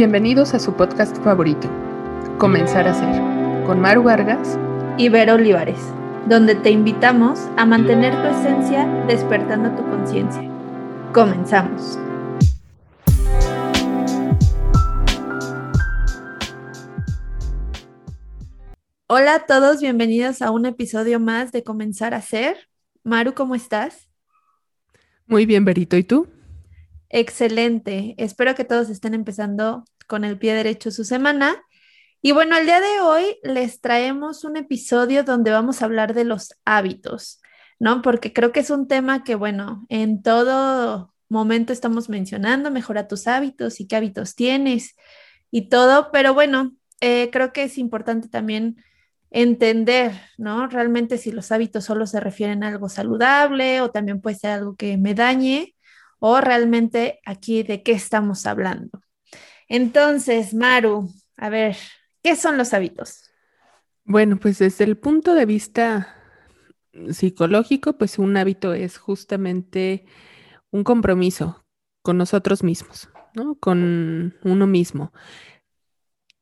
Bienvenidos a su podcast favorito, Comenzar a Ser, con Maru Vargas y Vero Olivares, donde te invitamos a mantener tu esencia despertando tu conciencia. Comenzamos. Hola a todos, bienvenidos a un episodio más de Comenzar a Ser. Maru, ¿cómo estás? Muy bien, Berito, ¿y tú? Excelente. Espero que todos estén empezando con el pie derecho su semana. Y bueno, el día de hoy les traemos un episodio donde vamos a hablar de los hábitos, ¿no? Porque creo que es un tema que, bueno, en todo momento estamos mencionando, mejora tus hábitos y qué hábitos tienes y todo, pero bueno, eh, creo que es importante también entender, ¿no? Realmente si los hábitos solo se refieren a algo saludable o también puede ser algo que me dañe o realmente aquí de qué estamos hablando. Entonces, Maru, a ver, ¿qué son los hábitos? Bueno, pues desde el punto de vista psicológico, pues un hábito es justamente un compromiso con nosotros mismos, ¿no? Con uno mismo.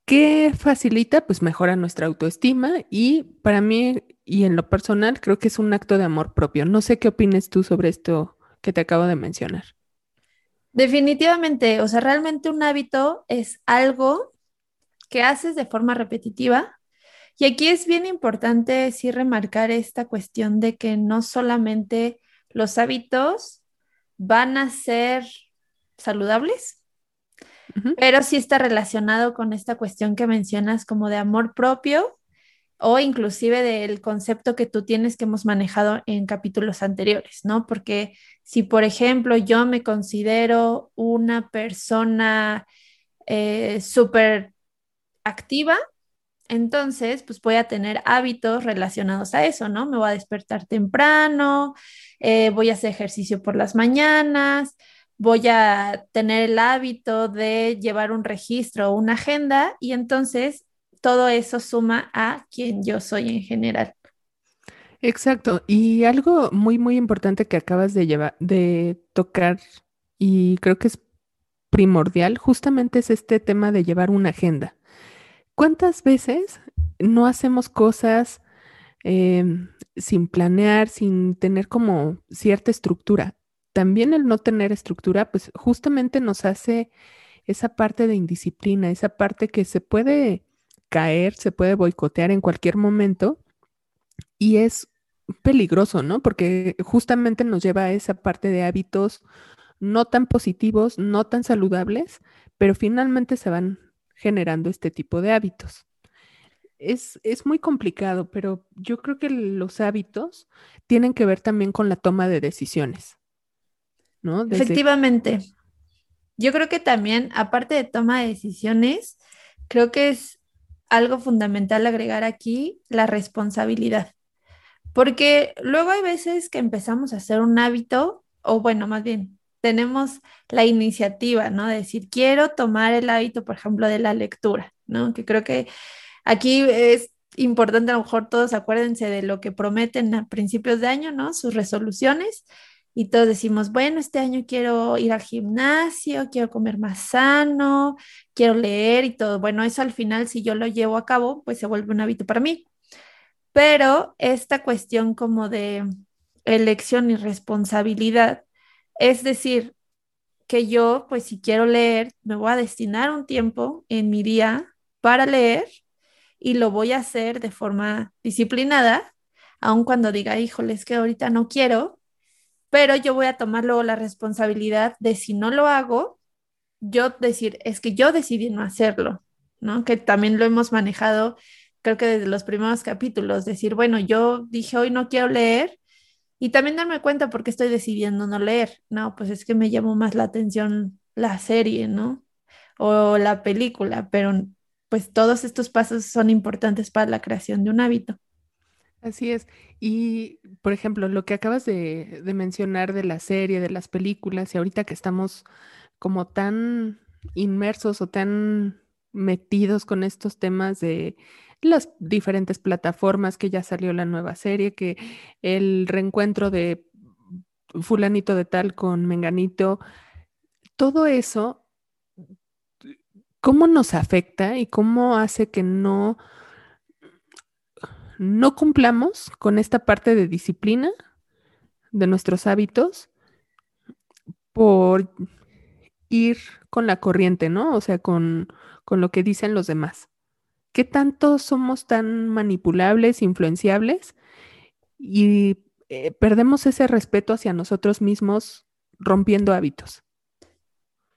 ¿Qué facilita? Pues mejora nuestra autoestima y para mí y en lo personal creo que es un acto de amor propio. No sé qué opines tú sobre esto que te acabo de mencionar. Definitivamente, o sea, realmente un hábito es algo que haces de forma repetitiva. Y aquí es bien importante sí remarcar esta cuestión de que no solamente los hábitos van a ser saludables, pero sí está relacionado con esta cuestión que mencionas como de amor propio o inclusive del concepto que tú tienes que hemos manejado en capítulos anteriores, ¿no? Porque si, por ejemplo, yo me considero una persona eh, súper activa, entonces, pues voy a tener hábitos relacionados a eso, ¿no? Me voy a despertar temprano, eh, voy a hacer ejercicio por las mañanas, voy a tener el hábito de llevar un registro o una agenda y entonces todo eso suma a quien yo soy en general. Exacto. Y algo muy, muy importante que acabas de llevar, de tocar, y creo que es primordial, justamente es este tema de llevar una agenda. ¿Cuántas veces no hacemos cosas em, sin planear, sin tener como cierta estructura? También el no tener estructura, pues justamente nos hace esa parte de indisciplina, esa parte que se puede caer, se puede boicotear en cualquier momento y es peligroso, ¿no? Porque justamente nos lleva a esa parte de hábitos no tan positivos, no tan saludables, pero finalmente se van generando este tipo de hábitos. Es, es, muy complicado, pero yo creo que los hábitos tienen que ver también con la toma de decisiones, ¿no? Efectivamente. Yo creo que también, aparte de toma de decisiones, creo que es algo fundamental agregar aquí, la responsabilidad. Porque luego hay veces que empezamos a hacer un hábito, o bueno, más bien, tenemos la iniciativa, ¿no? De decir, quiero tomar el hábito, por ejemplo, de la lectura, ¿no? Que creo que aquí es importante, a lo mejor todos acuérdense de lo que prometen a principios de año, ¿no? Sus resoluciones y todos decimos, bueno, este año quiero ir al gimnasio, quiero comer más sano, quiero leer y todo. Bueno, eso al final, si yo lo llevo a cabo, pues se vuelve un hábito para mí. Pero esta cuestión como de elección y responsabilidad, es decir, que yo, pues si quiero leer, me voy a destinar un tiempo en mi día para leer y lo voy a hacer de forma disciplinada, aun cuando diga, híjole, es que ahorita no quiero, pero yo voy a tomar luego la responsabilidad de si no lo hago, yo decir, es que yo decidí no hacerlo, ¿no? Que también lo hemos manejado, creo que desde los primeros capítulos, decir, bueno, yo dije hoy no quiero leer y también darme cuenta por qué estoy decidiendo no leer, no, pues es que me llamó más la atención la serie, ¿no? O la película, pero pues todos estos pasos son importantes para la creación de un hábito. Así es. Y, por ejemplo, lo que acabas de, mencionar de la serie, de las películas, y ahorita que estamos como tan inmersos o tan metidos con estos temas de las diferentes plataformas, que ya salió la nueva serie, que el reencuentro de fulanito de tal con menganito, todo eso cómo nos afecta y cómo hace que no, no cumplamos con esta parte de disciplina de nuestros hábitos por ir con la corriente, ¿no? O sea, con, con lo que dicen los demás. ¿Qué tanto somos tan manipulables, influenciables y eh, perdemos ese respeto hacia nosotros mismos rompiendo hábitos?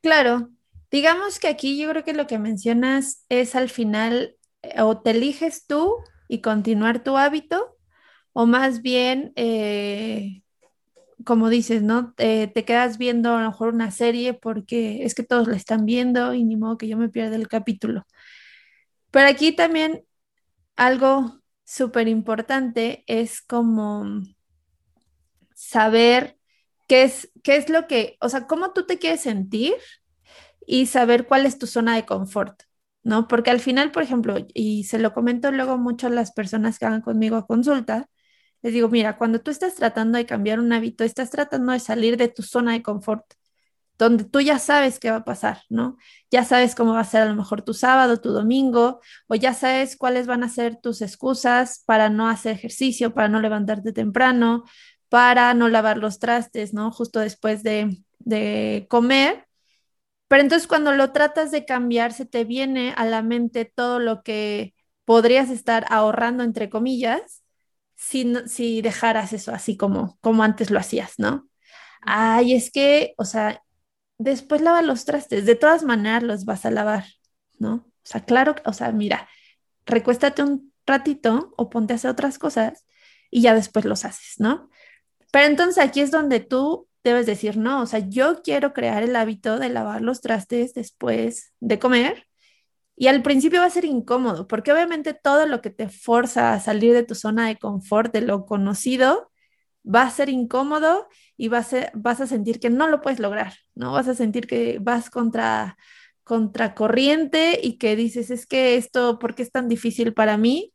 Claro, digamos que aquí yo creo que lo que mencionas es al final eh, o te eliges tú y continuar tu hábito o más bien eh, como dices, ¿no? te quedas viendo a lo mejor una serie porque es que todos la están viendo y ni modo que yo me pierda el capítulo. Pero aquí también algo súper importante es como saber qué es, qué es lo que, o sea, cómo tú te quieres sentir y saber cuál es tu zona de confort, ¿no? Porque al final, por ejemplo, y se lo comento luego mucho a las personas que hagan conmigo a consulta, les digo, mira, cuando tú estás tratando de cambiar un hábito, estás tratando de salir de tu zona de confort, donde tú ya sabes qué va a pasar, ¿no? Ya sabes cómo va a ser a lo mejor tu sábado, tu domingo, o ya sabes cuáles van a ser tus excusas para no hacer ejercicio, para no levantarte temprano, para no lavar los trastes, ¿no? Justo después de, de comer. Pero entonces cuando lo tratas de cambiar, se te viene a la mente todo lo que podrías estar ahorrando, entre comillas, si, dejaras eso así como, como antes lo hacías, ¿no? Ay, es que, o sea, después lava los trastes, de todas maneras los vas a lavar, ¿no? O sea, claro, o sea, mira, recuéstate un ratito o ponte a hacer otras cosas y ya después los haces, ¿no? Pero entonces aquí es donde tú debes decir, no, o sea, yo quiero crear el hábito de lavar los trastes después de comer y al principio va a ser incómodo, porque obviamente todo lo que te forza a salir de tu zona de confort, de lo conocido, va a ser incómodo y vas a, sentir que no lo puedes lograr, ¿no? Vas a sentir que vas contra, contra corriente y que dices, es que esto, ¿por qué es tan difícil para mí?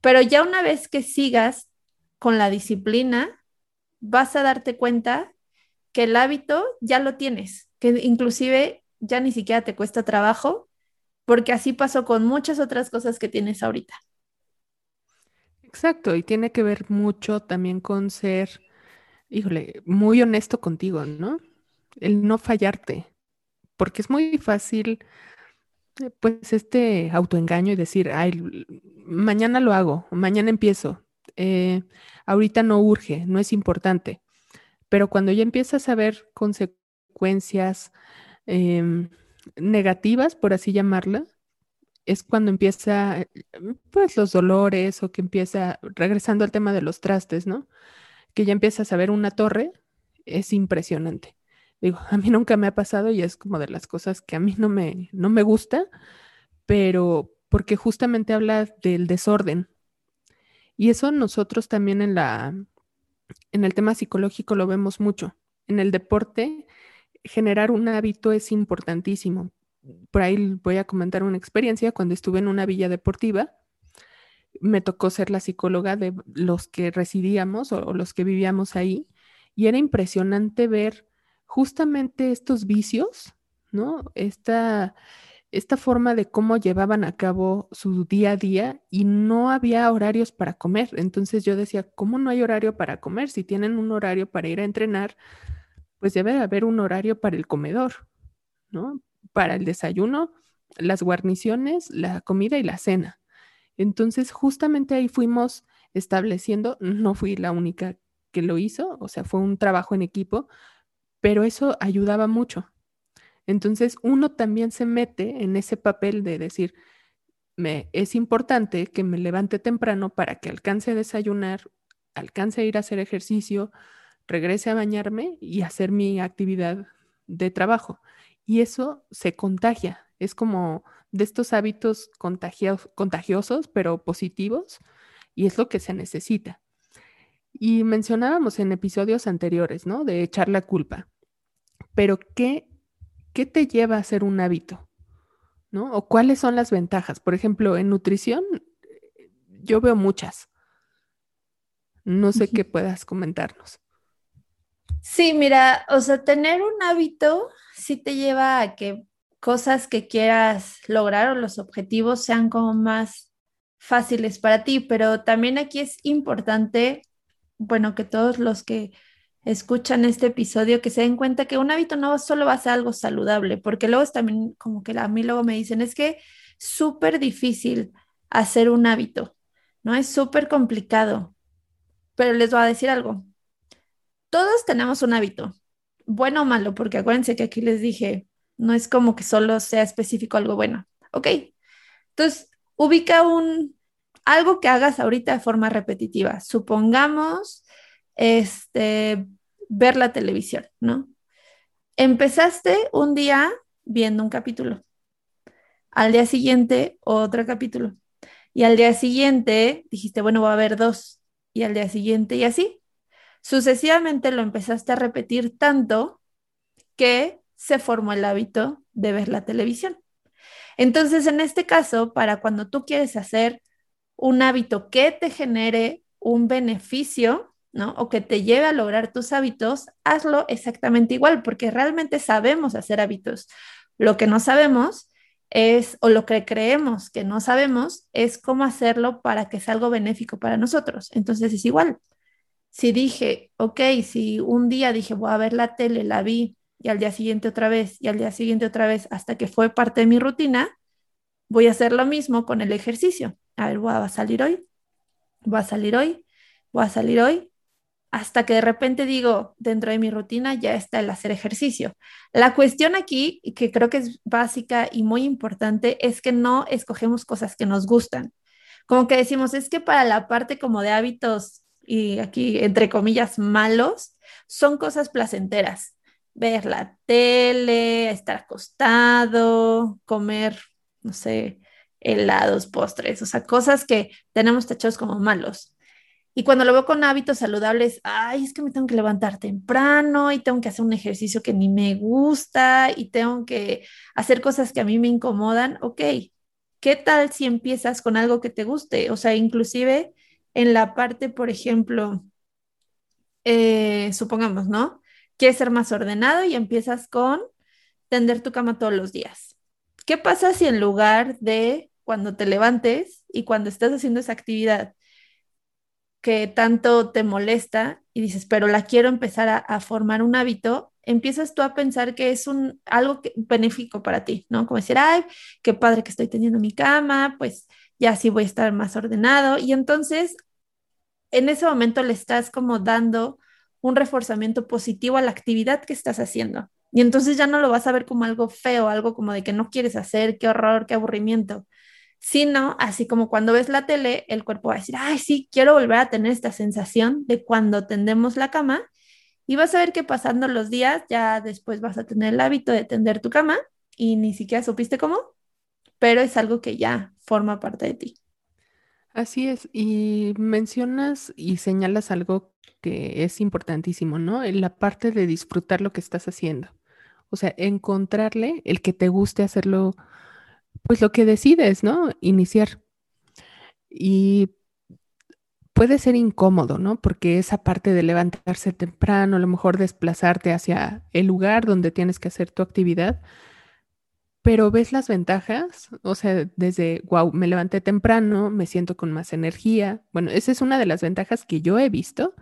Pero ya una vez que sigas con la disciplina, vas a darte cuenta que el hábito ya lo tienes, que inclusive ya ni siquiera te cuesta trabajo porque así pasó con muchas otras cosas que tienes ahorita. Exacto, y tiene que ver mucho también con ser, híjole, muy honesto contigo, ¿no? El no fallarte, porque es muy fácil, eh, pues, este autoengaño y decir, ay, mañana lo hago, mañana empiezo, eh, ahorita no urge, no es importante, pero cuando ya empiezas a ver consecuencias, em, negativas, por así llamarla, es cuando empieza, pues, los dolores o que empieza, regresando al tema de los trastes, ¿no? Que ya empiezas a ver una torre, es impresionante. Digo, a mí nunca me ha pasado y es como de las cosas que a mí no me, no me gusta, pero porque justamente habla del desorden. Y eso nosotros también en la, en el tema psicológico lo vemos mucho. En el deporte generar un hábito es importantísimo. Por ahí voy a comentar una experiencia. Cuando estuve en una villa deportiva, me tocó ser la psicóloga de los que residíamos o, los que vivíamos ahí y era impresionante ver justamente estos vicios, ¿no? Esta, esta forma de cómo llevaban a cabo su día a día y no había horarios para comer. Entonces yo decía, ¿cómo no hay horario para comer? Si tienen un horario para ir a entrenar, pues debe haber un horario para el comedor, ¿no? Para el desayuno, las guarniciones, la comida y la cena. Entonces, justamente ahí fuimos estableciendo, no fui la única que lo hizo, o sea, fue un trabajo en equipo, pero eso ayudaba mucho. Entonces, uno también se mete en ese papel de decir, me, es importante que me levante temprano para que alcance a desayunar, alcance a ir a hacer ejercicio, regrese a bañarme y hacer mi actividad de trabajo. Y eso se contagia. Es como de estos hábitos contagiosos, pero positivos, y es lo que se necesita. Y mencionábamos en episodios anteriores, ¿no? De echar la culpa. Pero ¿qué, qué te lleva a hacer un hábito? ¿No? ¿O cuáles son las ventajas? Por ejemplo, en nutrición, yo veo muchas. No sé qué puedas comentarnos. Sí, mira, o sea, tener un hábito sí te lleva a que cosas que quieras lograr o los objetivos sean como más fáciles para ti, pero también aquí es importante, bueno, que todos los que escuchan este episodio que se den cuenta que un hábito no solo va a ser algo saludable, porque luego también como que a mí luego me dicen, es que súper difícil hacer un hábito, ¿no? Es súper complicado, pero les voy a decir algo. Todos tenemos un hábito, bueno o malo, porque acuérdense que aquí les dije, no es como que solo sea específico algo bueno. Ok, entonces ubica un, algo que hagas ahorita de forma repetitiva. Supongamos, este, ver la televisión, ¿no? Empezaste un día viendo un capítulo, al día siguiente otro capítulo, y al día siguiente dijiste, bueno, voy a ver dos, y al día siguiente y así. Sucesivamente lo empezaste a repetir tanto que se formó el hábito de ver la televisión. Entonces, en este caso, para cuando tú quieres hacer un hábito que te genere un beneficio, O que te lleve a lograr tus hábitos, hazlo exactamente igual, porque realmente sabemos hacer hábitos. Lo que no sabemos es, o lo que creemos que no sabemos, es cómo hacerlo para que sea algo benéfico para nosotros. Entonces es igual. Si dije, ok, si un día dije, voy a ver la tele, la vi, y al día siguiente otra vez, y al día siguiente otra vez, hasta que fue parte de mi rutina, voy a hacer lo mismo con el ejercicio. A ver, voy a salir hoy, voy a salir hoy, voy a salir hoy, hasta que de repente digo, dentro de mi rutina ya está el hacer ejercicio. La cuestión aquí, que creo que es básica y muy importante, es que no escogemos cosas que nos gustan. Como que decimos, es que para la parte como de hábitos y aquí entre comillas malos, son cosas placenteras. Ver la tele, estar acostado, comer, no sé, helados, postres, o sea, cosas que tenemos tachados como malos. Y cuando lo veo con hábitos saludables, ay, es que me tengo que levantar temprano y tengo que hacer un ejercicio que ni me gusta y tengo que hacer cosas que a mí me incomodan. Ok, ¿qué tal si empiezas con algo que te guste? O sea, inclusive en la parte, por ejemplo, eh, supongamos, ¿no? Quieres ser más ordenado y empiezas con tender tu cama todos los días. ¿Qué pasa si en lugar de cuando te levantes y cuando estás haciendo esa actividad, que tanto te molesta y dices, pero la quiero empezar a, formar un hábito, empiezas tú a pensar que es un, algo benéfico para ti, ¿no? Como decir, ay, qué padre que estoy teniendo mi cama, pues ya sí voy a estar más ordenado. Y entonces, en ese momento le estás como dando un reforzamiento positivo a la actividad que estás haciendo. Y entonces ya no lo vas a ver como algo feo, algo como de que no quieres hacer, qué horror, qué aburrimiento, sino así como cuando ves la tele, el cuerpo va a decir, ay, sí, quiero volver a tener esta sensación de cuando tendemos la cama y vas a ver que pasando los días ya después vas a tener el hábito de tender tu cama y ni siquiera supiste cómo, pero es algo que ya forma parte de ti. Así es, y mencionas y señalas algo que es importantísimo, ¿no? En la parte de disfrutar lo que estás haciendo. O sea, encontrarle el que te guste hacerlo pues lo que decides, ¿no? Iniciar. Y puede ser incómodo, ¿no? Porque esa parte de levantarse temprano, a lo mejor desplazarte hacia el lugar donde tienes que hacer tu actividad, pero ves las ventajas, o sea, desde, wow, me levanté temprano, me siento con más energía. Bueno, esa es una de las ventajas que yo he visto.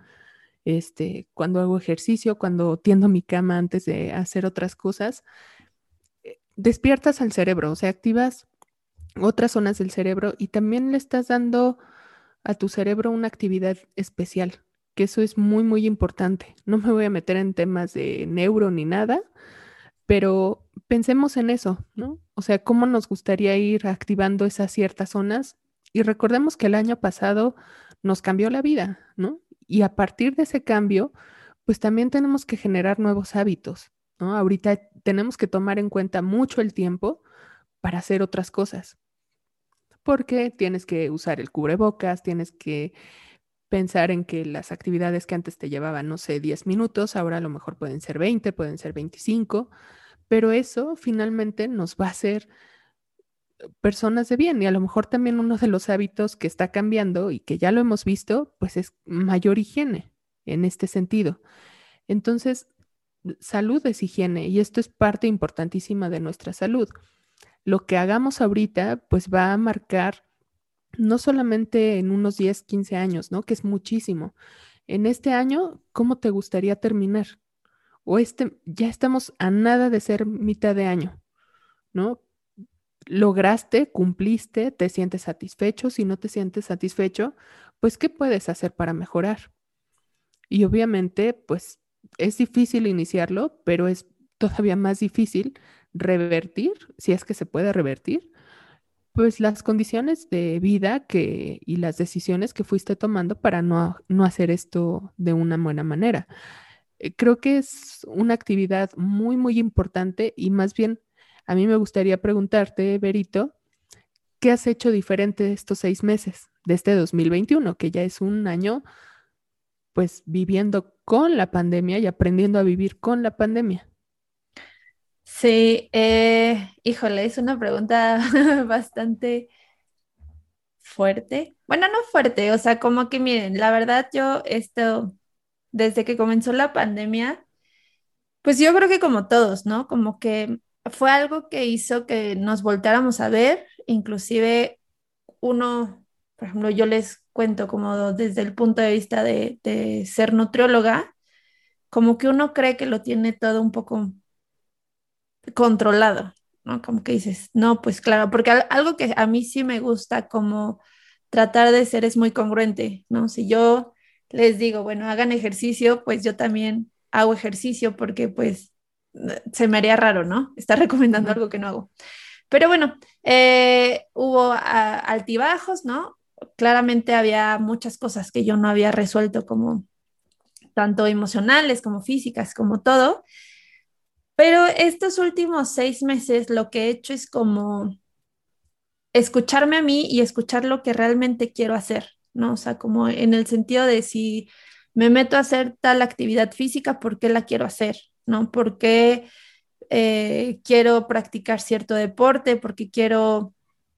Este, cuando hago ejercicio, cuando tiendo mi cama antes de hacer otras cosas, despiertas al cerebro, o sea, activas otras zonas del cerebro y también le estás dando a tu cerebro una actividad especial, que eso es muy, muy importante. No me voy a meter en temas de neuro ni nada, pero pensemos en eso, ¿no? O sea, cómo nos gustaría ir activando esas ciertas zonas y recordemos que el año pasado nos cambió la vida, ¿no? Y a partir de ese cambio, pues también tenemos que generar nuevos hábitos. Ahorita tenemos que tomar en cuenta mucho el tiempo para hacer otras cosas, porque tienes que usar el cubrebocas, tienes que pensar en que las actividades que antes te llevaban, no sé, 10 minutos, ahora a lo mejor pueden ser 20, pueden ser 25, pero eso finalmente nos va a hacer personas de bien y a lo mejor también uno de los hábitos que está cambiando y que ya lo hemos visto, pues es mayor higiene en este sentido. Entonces, salud es higiene y esto es parte importantísima de nuestra salud. Lo que hagamos ahorita, pues va a marcar no solamente en unos 10, 15 años, ¿no? Que es muchísimo. En este año, ¿cómo te gustaría terminar? O este, ya estamos a nada de ser mitad de año, ¿no? Lograste, cumpliste, te sientes satisfecho. Si no te sientes satisfecho, pues, ¿qué puedes hacer para mejorar? Y obviamente, pues, es difícil iniciarlo, pero es todavía más difícil revertir, si es que se puede revertir, pues las condiciones de vida que, y las decisiones que fuiste tomando para no, no hacer esto de una buena manera. Eh, creo que es una actividad muy, muy importante y más bien a mí me gustaría preguntarte, Berito, ¿qué has hecho diferente estos seis meses de este 2021, que ya es un año pues viviendo con la pandemia y aprendiendo a vivir con la pandemia? Sí, eh, híjole, es una pregunta bastante fuerte. Bueno, no fuerte, o sea, como que miren, la verdad yo esto, desde que comenzó la pandemia, pues yo creo que como todos, ¿no? Como que fue algo que hizo que nos voltáramos a ver, inclusive uno, por ejemplo, yo les cuento como desde el punto de vista de, de ser nutrióloga, como que uno cree que lo tiene todo un poco controlado, ¿no? Como que dices, no, pues claro, porque algo que a mí sí me gusta como tratar de ser es muy congruente, ¿no? Si yo les digo, bueno, hagan ejercicio, pues yo también hago ejercicio porque pues se me haría raro, ¿no? Estar recomendando algo que no hago. Pero bueno, eh, hubo altibajos, ¿no? Claramente había muchas cosas que yo no había resuelto como tanto emocionales como físicas, como todo. Pero estos últimos seis meses lo que he hecho es como escucharme a mí y escuchar lo que realmente quiero hacer, ¿no? O sea, como en el sentido de si me meto a hacer tal actividad física, ¿por qué la quiero hacer? ¿No? ¿Por qué eh, quiero practicar cierto deporte? ¿Por qué quiero,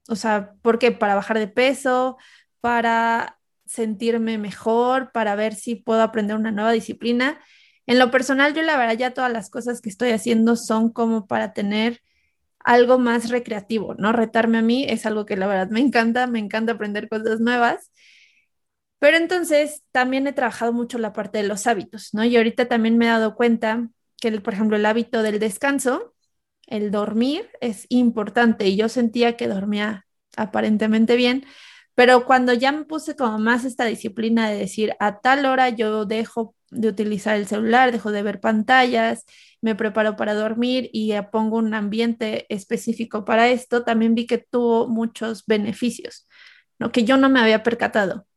o sea, ¿por qué? Para bajar de peso, para sentirme mejor, para ver si puedo aprender una nueva disciplina. En lo personal, yo la verdad ya todas las cosas que estoy haciendo son como para tener algo más recreativo, ¿no? Retarme a mí es algo que la verdad me encanta, me encanta aprender cosas nuevas. Pero entonces también he trabajado mucho la parte de los hábitos, ¿no? Y ahorita también me he dado cuenta que, por ejemplo, el hábito del descanso, el dormir es importante y yo sentía que dormía aparentemente bien, pero cuando ya me puse como más esta disciplina de decir a tal hora yo dejo de utilizar el celular, dejo de ver pantallas, me preparo para dormir y pongo un ambiente específico para esto, también vi que tuvo muchos beneficios, ¿no? que yo no me había percatado.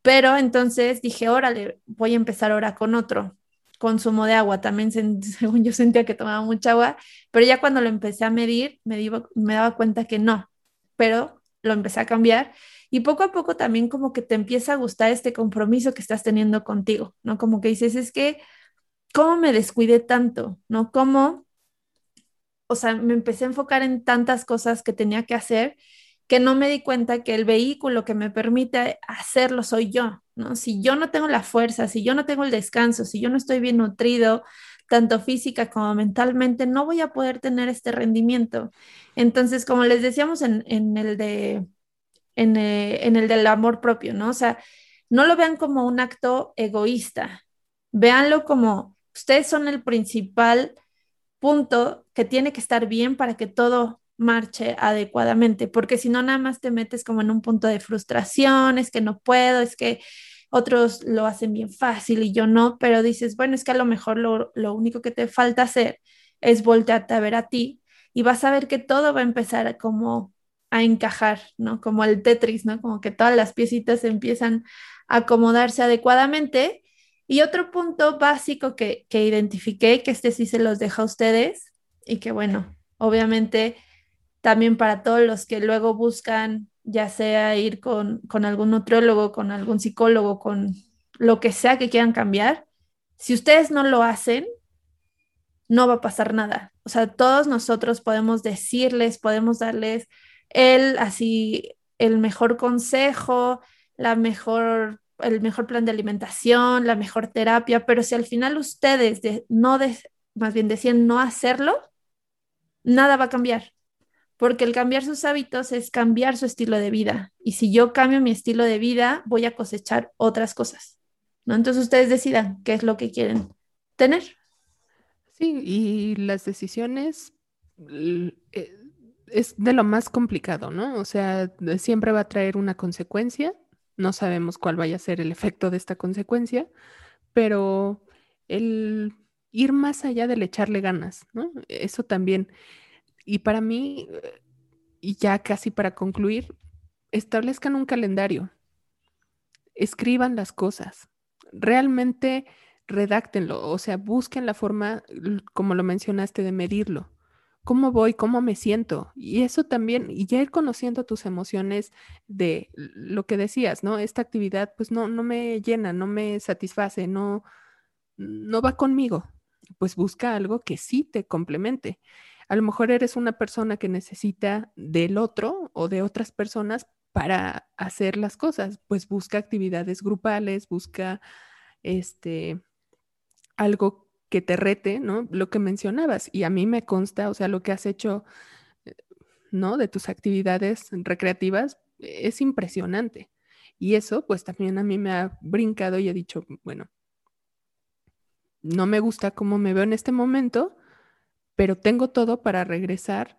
Pero entonces dije, órale, voy a empezar ahora con otro consumo de agua. También, según yo sentía que tomaba mucha agua, pero ya cuando lo empecé a medir, me, me daba cuenta que no, pero lo empecé a cambiar y poco a poco también como que te empieza a gustar este compromiso que estás teniendo contigo, ¿no? Como que dices, es que, ¿cómo me descuidé tanto? ¿No? ¿Cómo? O sea, me empecé a enfocar en tantas cosas que tenía que hacer que no me di cuenta que el vehículo que me permite hacerlo soy yo, ¿no? Si yo no tengo la fuerza, si yo no tengo el descanso, si yo no estoy bien nutrido, tanto física como mentalmente, no voy a poder tener este rendimiento. Entonces, como les decíamos en, en el de eh, en, el del amor propio, ¿no? O sea, no lo vean como un acto egoísta, véanlo como ustedes son el principal punto que tiene que estar bien para que todo marche adecuadamente, porque si no, nada más te metes como en un punto de frustración, es que no puedo, es que otros lo hacen bien fácil y yo no, pero dices, bueno, es que a lo mejor lo, lo único que te falta hacer es voltearte a ver a ti y vas a ver que todo va a empezar como a encajar, ¿no? Como el Tetris, ¿no? Como que todas las piecitas empiezan a acomodarse adecuadamente. Y otro punto básico que, que identifiqué, que este sí se los deja a ustedes, y que bueno, obviamente también para todos los que luego buscan, ya sea ir con, con algún nutriólogo, con algún psicólogo, con lo que sea que quieran cambiar, si ustedes no lo hacen, no va a pasar nada. O sea, todos nosotros podemos decirles, podemos darles él así el mejor consejo, la mejor, el mejor plan de alimentación, la mejor terapia, pero si al final ustedes no más bien deciden no hacerlo, nada va a cambiar. Porque el cambiar sus hábitos es cambiar su estilo de vida. Y si yo cambio mi estilo de vida, voy a cosechar otras cosas. ¿no? Entonces ustedes decidan qué es lo que quieren tener. Sí, y las decisiones eh, es de lo más complicado, ¿no? O sea, siempre va a traer una consecuencia. No sabemos cuál vaya a ser el efecto de esta consecuencia, pero el ir más allá del echarle ganas, ¿no? Eso también. Y para mí, y ya casi para concluir, establezcan un calendario, escriban las cosas, realmente redáctenlo, o sea, busquen la forma, como lo mencionaste, de medirlo. ¿Cómo voy? ¿Cómo me siento? Y eso también, y ya ir conociendo tus emociones de lo que decías, ¿no? Esta actividad pues no, no me llena, no me satisface, no, no va conmigo. Pues busca algo que sí te complemente. A lo mejor eres una persona que necesita del otro o de otras personas para hacer las cosas, pues busca actividades grupales, busca este algo que te rete, ¿no? Lo que mencionabas y a mí me consta, o sea, lo que has hecho, eh, ¿no? De tus actividades recreativas es impresionante. Y eso, pues también a mí me ha brincado y he dicho, bueno, no me gusta cómo me veo en este momento, pero tengo todo para regresar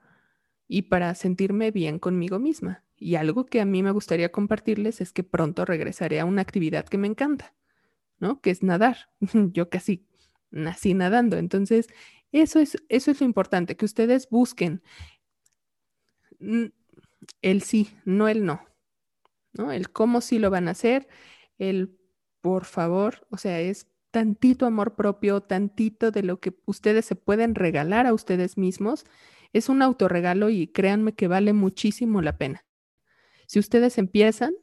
y para sentirme bien conmigo misma. Y algo que a mí me gustaría compartirles es que pronto regresaré a una actividad que me encanta, ¿no? Que es nadar. Yo casi nací nadando. Entonces, eso es, eso es lo importante, que ustedes busquen el sí, no el no, ¿no? El cómo sí lo van a hacer, el por favor, o sea, es tantito amor propio, tantito de lo que ustedes se pueden regalar a ustedes mismos. Es un autorregalo y créanme que vale muchísimo la pena. Si ustedes empiezan,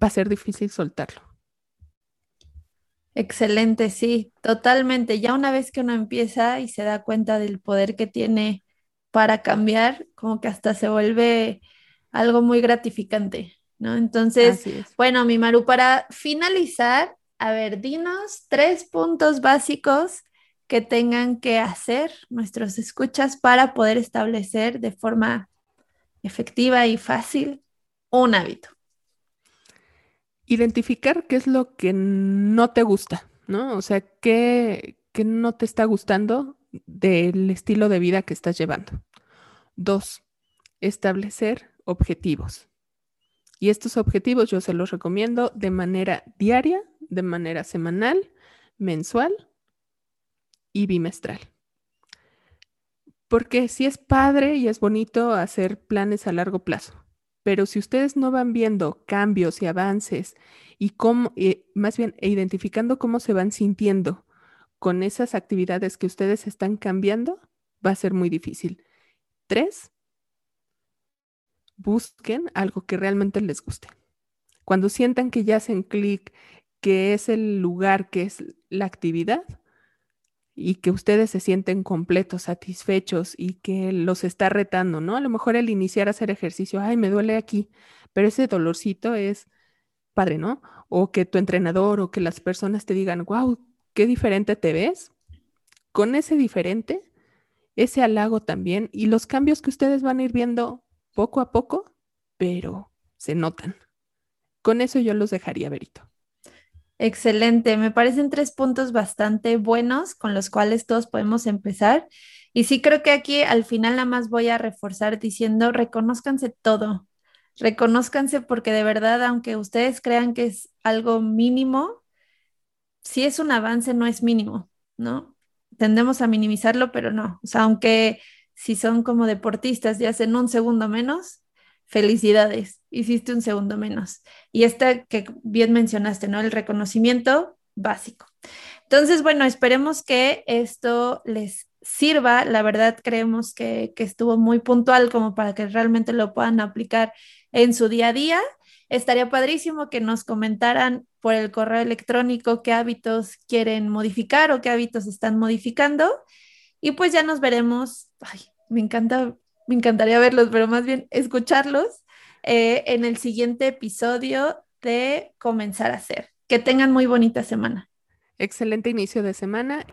va a ser difícil soltarlo. Excelente, sí, totalmente. Ya una vez que uno empieza y se da cuenta del poder que tiene para cambiar, como que hasta se vuelve algo muy gratificante, ¿no? Entonces, bueno, mi Maru, para finalizar, a ver, dinos tres puntos básicos que tengan que hacer nuestros escuchas para poder establecer de forma efectiva y fácil un hábito identificar qué es lo que no te gusta, ¿no? O sea, qué, no te está gustando del estilo de vida que estás llevando. Dos, establecer objetivos. Y estos objetivos yo se los recomiendo de manera diaria, de manera semanal, mensual y bimestral. Porque sí es padre y es bonito hacer planes a largo plazo, pero si ustedes no van viendo cambios y avances y cómo, eh, más bien, e identificando cómo se van sintiendo con esas actividades que ustedes están cambiando, va a ser muy difícil. Tres, busquen algo que realmente les guste. Cuando sientan que ya hacen clic, que es el lugar, que es la actividad, y que ustedes se sienten completos, satisfechos y que los está retando, ¿no? A lo mejor el iniciar a hacer ejercicio, ay, me duele aquí, pero ese dolorcito es padre, ¿no? O que tu entrenador o que las personas te digan, wow, qué diferente te ves. Con ese diferente, ese halago también y los cambios que ustedes van a ir viendo poco a poco, pero se notan. Con eso yo los dejaría, Berito. Excelente, me parecen tres puntos bastante buenos con los cuales todos podemos empezar. Y sí creo que aquí al final nada más voy a reforzar diciendo, reconózcanse todo, reconózcanse porque de verdad, aunque ustedes crean que es algo mínimo, si es un avance, no es mínimo, ¿no? Tendemos a minimizarlo, pero no. O sea, aunque si son como deportistas y hacen un segundo menos, felicidades, hiciste un segundo menos. Y esta que bien mencionaste, ¿no? El reconocimiento básico. Entonces, bueno, esperemos que esto les sirva. La verdad, creemos que, que estuvo muy puntual como para que realmente lo puedan aplicar en su día a día. Estaría padrísimo que nos comentaran por el correo electrónico qué hábitos quieren modificar o qué hábitos están modificando. Y pues ya nos veremos. Ay, me encanta me encantaría verlos, pero más bien escucharlos eh, en el siguiente episodio de Comenzar a hacer. Que tengan muy bonita semana. Excelente inicio de semana.